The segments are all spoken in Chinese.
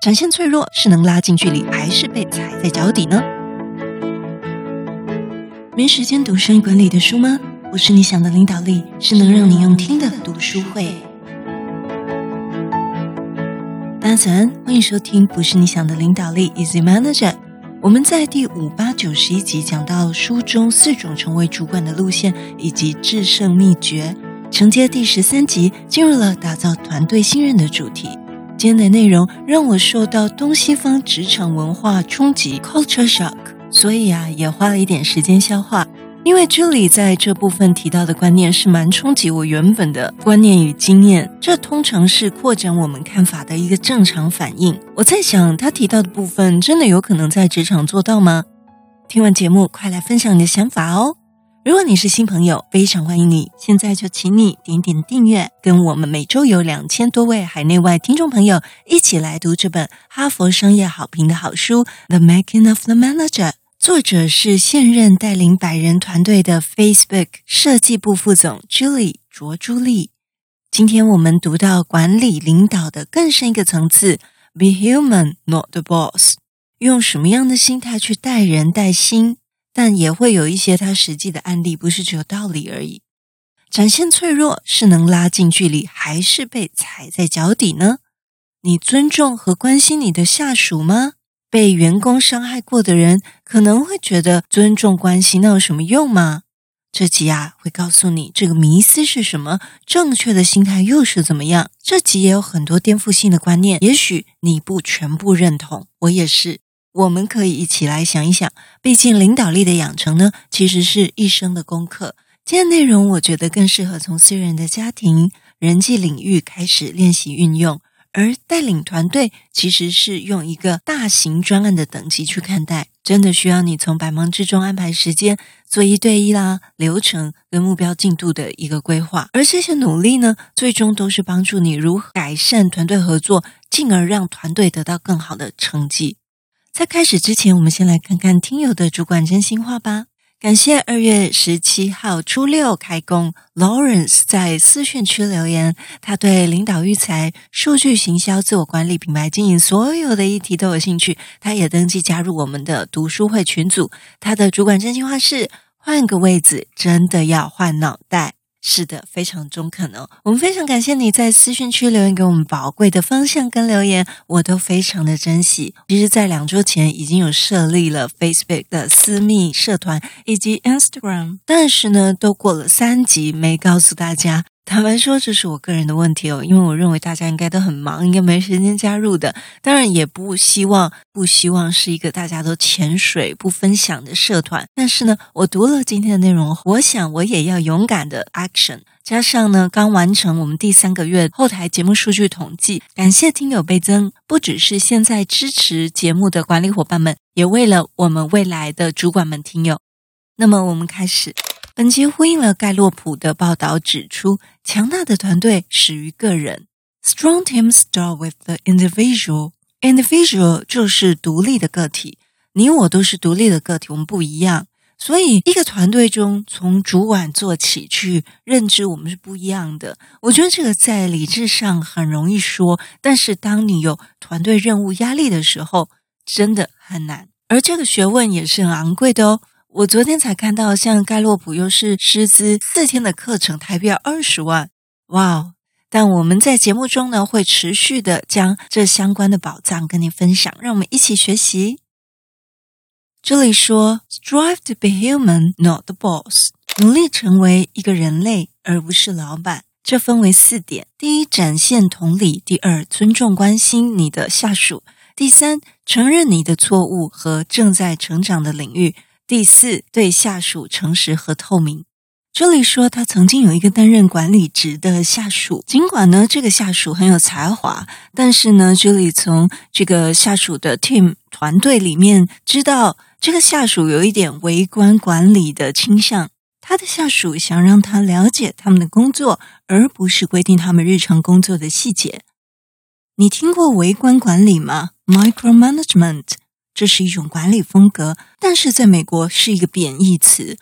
展现脆弱是能拉近距离，还是被踩在脚底呢？没时间读生意管理的书吗？不是你想的领导力，是能让你用听的读书会。大家早安，欢迎收听《不是你想的领导力》，Easy Manager。我们在第五、八、九十一集讲到书中四种成为主管的路线以及制胜秘诀，承接第十三集进入了打造团队信任的主题。今天的内容让我受到东西方职场文化冲击 （culture shock），所以啊，也花了一点时间消化。因为 Julie 在这部分提到的观念是蛮冲击我原本的观念与经验，这通常是扩展我们看法的一个正常反应。我在想，他提到的部分真的有可能在职场做到吗？听完节目，快来分享你的想法哦！如果你是新朋友，非常欢迎你。现在就请你点点订阅，跟我们每周有两千多位海内外听众朋友一起来读这本哈佛商业好评的好书《The Making of the Manager》，作者是现任带领百人团队的 Facebook 设计部副总 Julie 卓朱莉。今天我们读到管理领导的更深一个层次：Be human, not the boss。用什么样的心态去带人带心？但也会有一些他实际的案例，不是只有道理而已。展现脆弱是能拉近距离，还是被踩在脚底呢？你尊重和关心你的下属吗？被员工伤害过的人可能会觉得尊重关系那有什么用吗？这集啊会告诉你这个迷思是什么，正确的心态又是怎么样。这集也有很多颠覆性的观念，也许你不全部认同，我也是。我们可以一起来想一想，毕竟领导力的养成呢，其实是一生的功课。今天内容我觉得更适合从私人的家庭、人际领域开始练习运用，而带领团队其实是用一个大型专案的等级去看待，真的需要你从百忙之中安排时间做一对一啦、流程跟目标进度的一个规划，而这些努力呢，最终都是帮助你如何改善团队合作，进而让团队得到更好的成绩。在开始之前，我们先来看看听友的主管真心话吧。感谢二月十七号初六开工，Lawrence 在私讯区留言，他对领导育才、数据行销、自我管理、品牌经营所有的议题都有兴趣。他也登记加入我们的读书会群组。他的主管真心话是：换个位子，真的要换脑袋。是的，非常中肯哦。我们非常感谢你在私讯区留言给我们宝贵的方向跟留言，我都非常的珍惜。其实，在两周前已经有设立了 Facebook 的私密社团以及 Instagram，但是呢，都过了三集没告诉大家。坦白说，这是我个人的问题哦，因为我认为大家应该都很忙，应该没时间加入的。当然，也不希望不希望是一个大家都潜水不分享的社团。但是呢，我读了今天的内容，我想我也要勇敢的 action。加上呢，刚完成我们第三个月后台节目数据统计，感谢听友倍增，不只是现在支持节目的管理伙伴们，也为了我们未来的主管们听友。那么，我们开始。本集呼应了盖洛普的报道，指出强大的团队始于个人。Strong teams start with the individual. Individual 就是独立的个体，你我都是独立的个体，我们不一样。所以，一个团队中，从主管做起去认知我们是不一样的。我觉得这个在理智上很容易说，但是当你有团队任务压力的时候，真的很难。而这个学问也是很昂贵的哦。我昨天才看到，像盖洛普又是师资四天的课程，台币二十万，哇哦！但我们在节目中呢，会持续的将这相关的宝藏跟你分享，让我们一起学习。这里说，Strive to be human, not the boss，努力成为一个人类，而不是老板。这分为四点：第一，展现同理；第二，尊重关心你的下属；第三，承认你的错误和正在成长的领域。第四，对下属诚实和透明。这里说，他曾经有一个担任管理职的下属，尽管呢这个下属很有才华，但是呢，这里从这个下属的 team 团队里面知道，这个下属有一点微观管理的倾向。他的下属想让他了解他们的工作，而不是规定他们日常工作的细节。你听过微观管理吗？Micromanagement。这是一种管理风格，但是在美国是一个贬义词。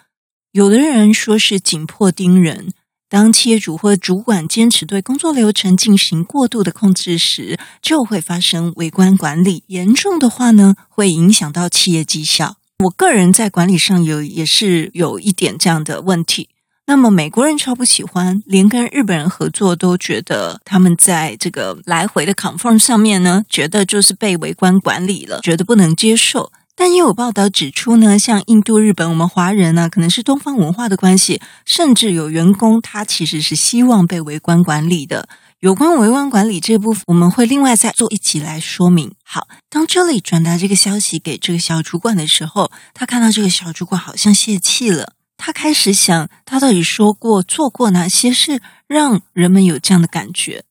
有的人说是紧迫盯人，当企业主或主管坚持对工作流程进行过度的控制时，就会发生微观管理。严重的话呢，会影响到企业绩效。我个人在管理上有也是有一点这样的问题。那么美国人超不喜欢，连跟日本人合作都觉得他们在这个来回的 confirm 上面呢，觉得就是被围观管理了，觉得不能接受。但也有报道指出呢，像印度、日本，我们华人呢，可能是东方文化的关系，甚至有员工他其实是希望被围观管理的。有关围观管理这部分，我们会另外再做一集来说明。好，当 Julie 转达这个消息给这个小主管的时候，他看到这个小主管好像泄气了，他开始想，他到底说过、做过哪些事，让人们有这样的感觉。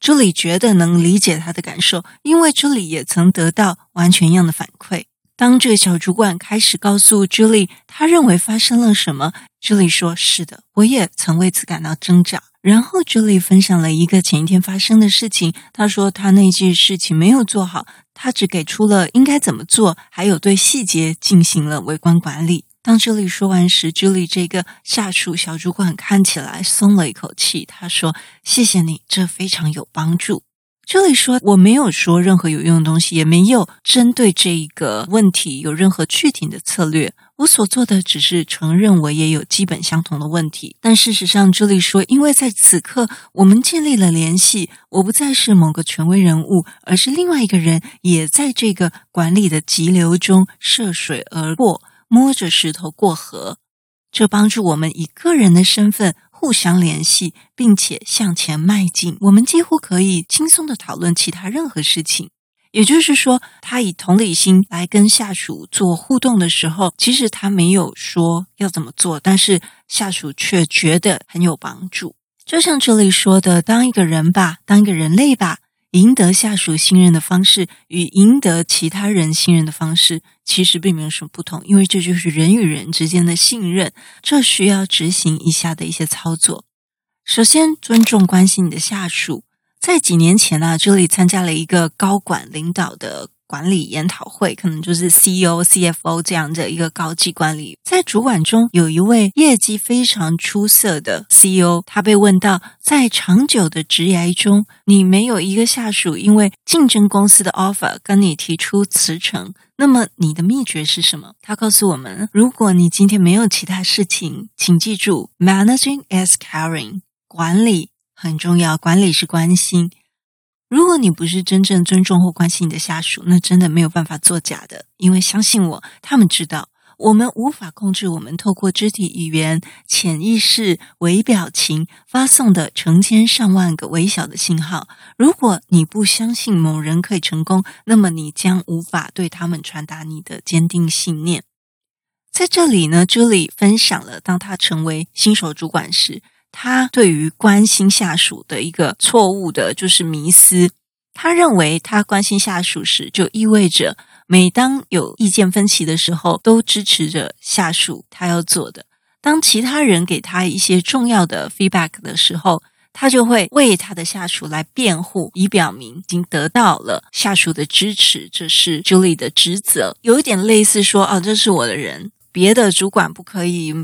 朱莉觉得能理解他的感受，因为朱莉也曾得到完全一样的反馈。当这个小主管开始告诉朱莉他认为发生了什么朱莉说：“是的，我也曾为此感到挣扎。”然后朱莉分享了一个前一天发生的事情。他说他那件事情没有做好，他只给出了应该怎么做，还有对细节进行了微观管理。当 Julie 说完时，Julie 这个下属小主管看起来松了一口气。他说：“谢谢你，这非常有帮助。”这里说，我没有说任何有用的东西，也没有针对这一个问题有任何具体的策略。我所做的只是承认我也有基本相同的问题。但事实上，这里说，因为在此刻我们建立了联系，我不再是某个权威人物，而是另外一个人，也在这个管理的急流中涉水而过，摸着石头过河。这帮助我们以个人的身份。互相联系，并且向前迈进。我们几乎可以轻松地讨论其他任何事情。也就是说，他以同理心来跟下属做互动的时候，其实他没有说要怎么做，但是下属却觉得很有帮助。就像这里说的：“当一个人吧，当一个人类吧。”赢得下属信任的方式与赢得其他人信任的方式其实并没有什么不同，因为这就是人与人之间的信任，这需要执行以下的一些操作。首先，尊重关心你的下属。在几年前呢，这里参加了一个高管领导的。管理研讨会可能就是 CEO、CFO 这样的一个高级管理，在主管中有一位业绩非常出色的 CEO，他被问到，在长久的职涯中，你没有一个下属因为竞争公司的 offer 跟你提出辞呈，那么你的秘诀是什么？他告诉我们，如果你今天没有其他事情，请记住，managing is caring，管理很重要，管理是关心。如果你不是真正尊重或关心你的下属，那真的没有办法作假的。因为相信我，他们知道我们无法控制我们透过肢体语言、潜意识、微表情发送的成千上万个微小的信号。如果你不相信某人可以成功，那么你将无法对他们传达你的坚定信念。在这里呢朱莉分享了当他成为新手主管时。他对于关心下属的一个错误的就是迷思，他认为他关心下属时，就意味着每当有意见分歧的时候，都支持着下属他要做的。当其他人给他一些重要的 feedback 的时候，他就会为他的下属来辩护，以表明已经得到了下属的支持。这是 Julie 的职责，有一点类似说：“哦，这是我的人，别的主管不可以。”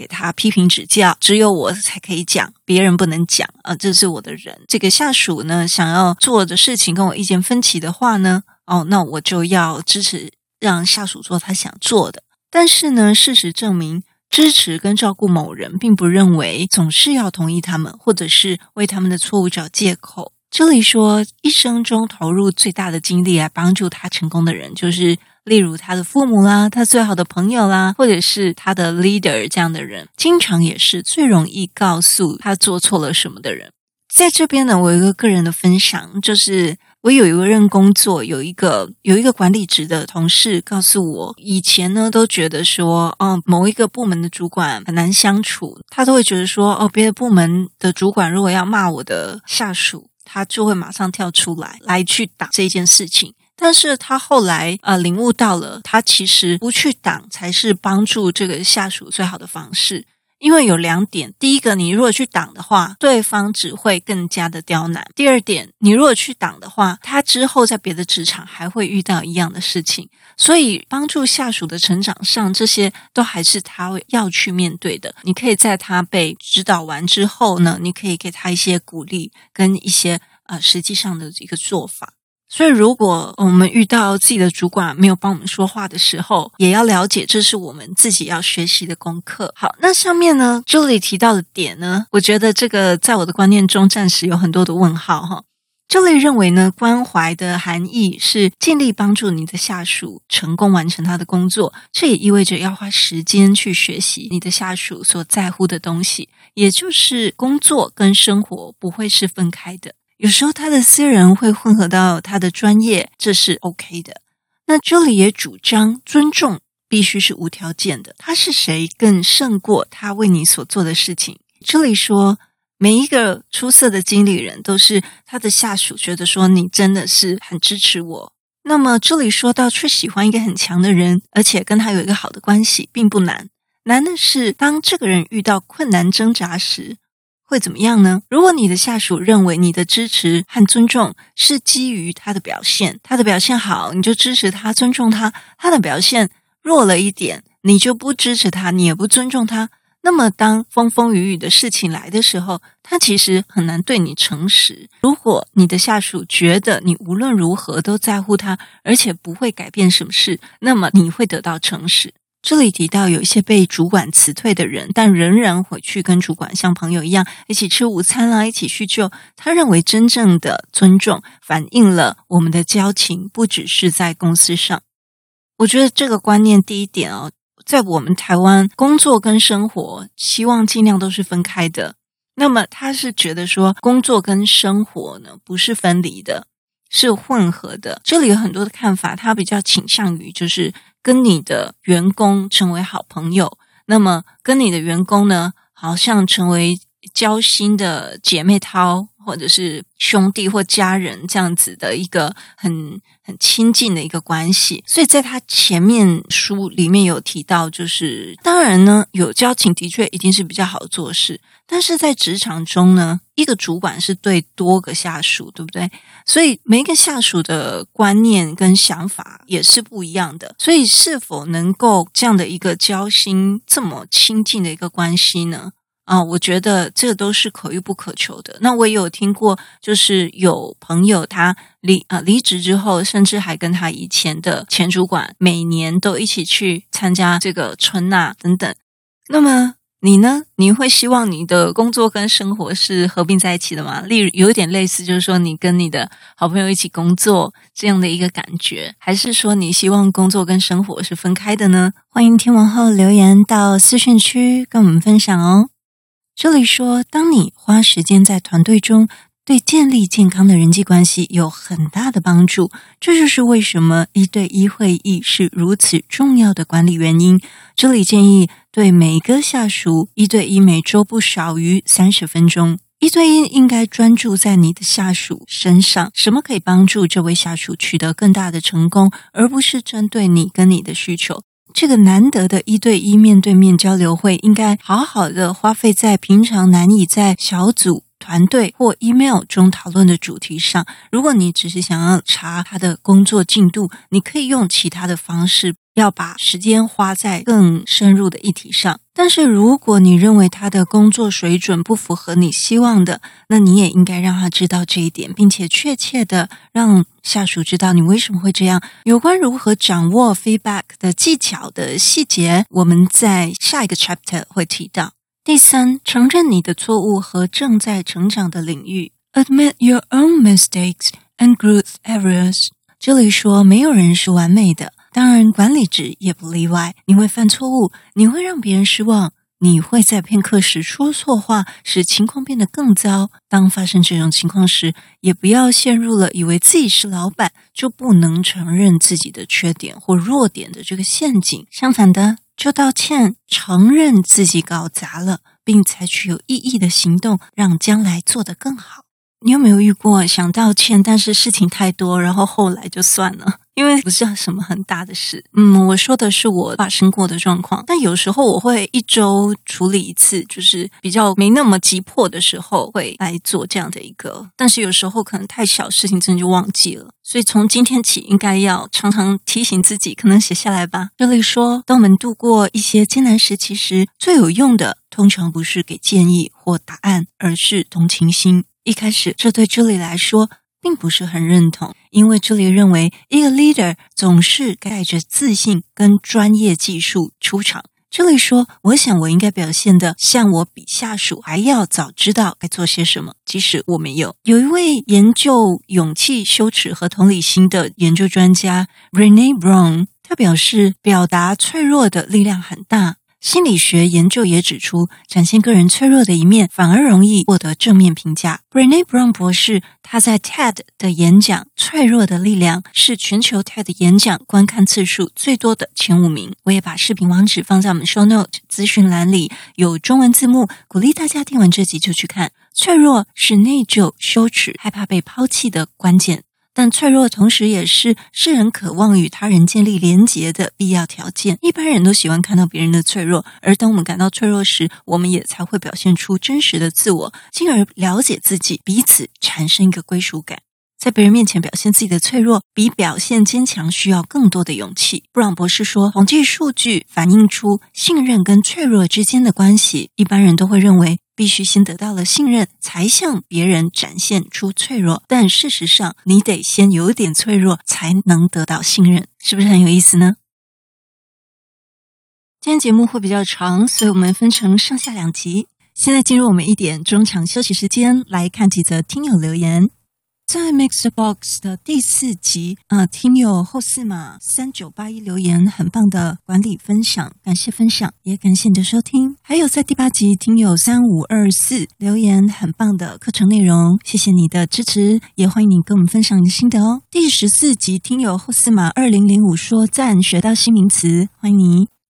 给他批评指教，只有我才可以讲，别人不能讲啊！这是我的人。这个下属呢，想要做的事情跟我意见分歧的话呢，哦，那我就要支持让下属做他想做的。但是呢，事实证明，支持跟照顾某人，并不认为总是要同意他们，或者是为他们的错误找借口。这里说，一生中投入最大的精力来帮助他成功的人，就是。例如他的父母啦，他最好的朋友啦，或者是他的 leader 这样的人，经常也是最容易告诉他做错了什么的人。在这边呢，我有一个个人的分享，就是我有一个任工作，有一个有一个管理职的同事告诉我，以前呢都觉得说，哦，某一个部门的主管很难相处，他都会觉得说，哦，别的部门的主管如果要骂我的下属，他就会马上跳出来来去打这件事情。但是他后来呃领悟到了，他其实不去挡才是帮助这个下属最好的方式，因为有两点：第一个，你如果去挡的话，对方只会更加的刁难；第二点，你如果去挡的话，他之后在别的职场还会遇到一样的事情。所以，帮助下属的成长上，这些都还是他要去面对的。你可以在他被指导完之后呢，你可以给他一些鼓励跟一些呃实际上的一个做法。所以，如果我们遇到自己的主管没有帮我们说话的时候，也要了解这是我们自己要学习的功课。好，那上面呢，Julie 提到的点呢，我觉得这个在我的观念中暂时有很多的问号哈。Julie 认为呢，关怀的含义是尽力帮助你的下属成功完成他的工作，这也意味着要花时间去学习你的下属所在乎的东西，也就是工作跟生活不会是分开的。有时候他的私人会混合到他的专业，这是 OK 的。那这里也主张尊重必须是无条件的。他是谁更胜过他为你所做的事情？Julie 说，每一个出色的经理人都是他的下属觉得说你真的是很支持我。那么这里说到，却喜欢一个很强的人，而且跟他有一个好的关系，并不难。难的是当这个人遇到困难挣扎时。会怎么样呢？如果你的下属认为你的支持和尊重是基于他的表现，他的表现好，你就支持他、尊重他；他的表现弱了一点，你就不支持他，你也不尊重他。那么，当风风雨雨的事情来的时候，他其实很难对你诚实。如果你的下属觉得你无论如何都在乎他，而且不会改变什么事，那么你会得到诚实。这里提到有一些被主管辞退的人，但仍然回去跟主管像朋友一样一起吃午餐啦，一起叙旧。他认为真正的尊重反映了我们的交情，不只是在公司上。我觉得这个观念第一点哦，在我们台湾，工作跟生活希望尽量都是分开的。那么他是觉得说，工作跟生活呢不是分离的，是混合的。这里有很多的看法，他比较倾向于就是。跟你的员工成为好朋友，那么跟你的员工呢，好像成为交心的姐妹淘，或者是兄弟或家人这样子的一个很很亲近的一个关系。所以在他前面书里面有提到，就是当然呢，有交情的确一定是比较好做事。但是在职场中呢，一个主管是对多个下属，对不对？所以每一个下属的观念跟想法也是不一样的。所以是否能够这样的一个交心这么亲近的一个关系呢？啊，我觉得这个都是可遇不可求的。那我也有听过，就是有朋友他离啊离职之后，甚至还跟他以前的前主管每年都一起去参加这个春呐等等。那么。你呢？你会希望你的工作跟生活是合并在一起的吗？例如，有一点类似，就是说你跟你的好朋友一起工作这样的一个感觉，还是说你希望工作跟生活是分开的呢？欢迎听完后留言到私讯区跟我们分享哦。这里说，当你花时间在团队中，对建立健康的人际关系有很大的帮助，这就是为什么一对一会议是如此重要的管理原因。这里建议对每个下属一对一每周不少于三十分钟。一对一应该专注在你的下属身上，什么可以帮助这位下属取得更大的成功，而不是针对你跟你的需求。这个难得的一对一面对面交流会，应该好好的花费在平常难以在小组。团队或 email 中讨论的主题上，如果你只是想要查他的工作进度，你可以用其他的方式，要把时间花在更深入的议题上。但是，如果你认为他的工作水准不符合你希望的，那你也应该让他知道这一点，并且确切的让下属知道你为什么会这样。有关如何掌握 feedback 的技巧的细节，我们在下一个 chapter 会提到。第三，承认你的错误和正在成长的领域。Admit your own mistakes and growth areas。这里说，没有人是完美的，当然管理职也不例外。你会犯错误，你会让别人失望，你会在片刻时说错话，使情况变得更糟。当发生这种情况时，也不要陷入了以为自己是老板就不能承认自己的缺点或弱点的这个陷阱。相反的。就道歉，承认自己搞砸了，并采取有意义的行动，让将来做得更好。你有没有遇过想道歉，但是事情太多，然后后来就算了？因为不是什么很大的事。嗯，我说的是我发生过的状况，但有时候我会一周处理一次，就是比较没那么急迫的时候会来做这样的一个。但是有时候可能太小事情，真的就忘记了。所以从今天起，应该要常常提醒自己，可能写下来吧。这里说，当我们度过一些艰难时期时，最有用的通常不是给建议或答案，而是同情心。一开始，这对朱莉来说并不是很认同，因为朱莉认为一个 leader 总是带着自信跟专业技术出场。朱莉说：“我想我应该表现得像我比下属还要早知道该做些什么，即使我没有。”有一位研究勇气、羞耻和同理心的研究专家，Rene Brown，他表示，表达脆弱的力量很大。心理学研究也指出，展现个人脆弱的一面反而容易获得正面评价。Brené Brown 博士他在 TED 的演讲《脆弱的力量》是全球 TED 演讲观看次数最多的前五名。我也把视频网址放在我们 Show Note 资讯栏里，有中文字幕，鼓励大家听完这集就去看。脆弱是内疚、羞耻、害怕被抛弃的关键。但脆弱同时也是世人渴望与他人建立连结的必要条件。一般人都喜欢看到别人的脆弱，而当我们感到脆弱时，我们也才会表现出真实的自我，进而了解自己，彼此产生一个归属感。在别人面前表现自己的脆弱，比表现坚强需要更多的勇气。布朗博士说，统计数据反映出信任跟脆弱之间的关系。一般人都会认为，必须先得到了信任，才向别人展现出脆弱。但事实上，你得先有点脆弱，才能得到信任，是不是很有意思呢？今天节目会比较长，所以我们分成上下两集。现在进入我们一点中场休息时间，来看几则听友留言。在 Mixbox 的第四集，啊，听友后四码三九八一留言，很棒的管理分享，感谢分享，也感谢你的收听。还有在第八集，听友三五二四留言，很棒的课程内容，谢谢你的支持，也欢迎你跟我们分享你的心得哦。第十四集，听友后四码二零零五说赞，学到新名词，欢迎你。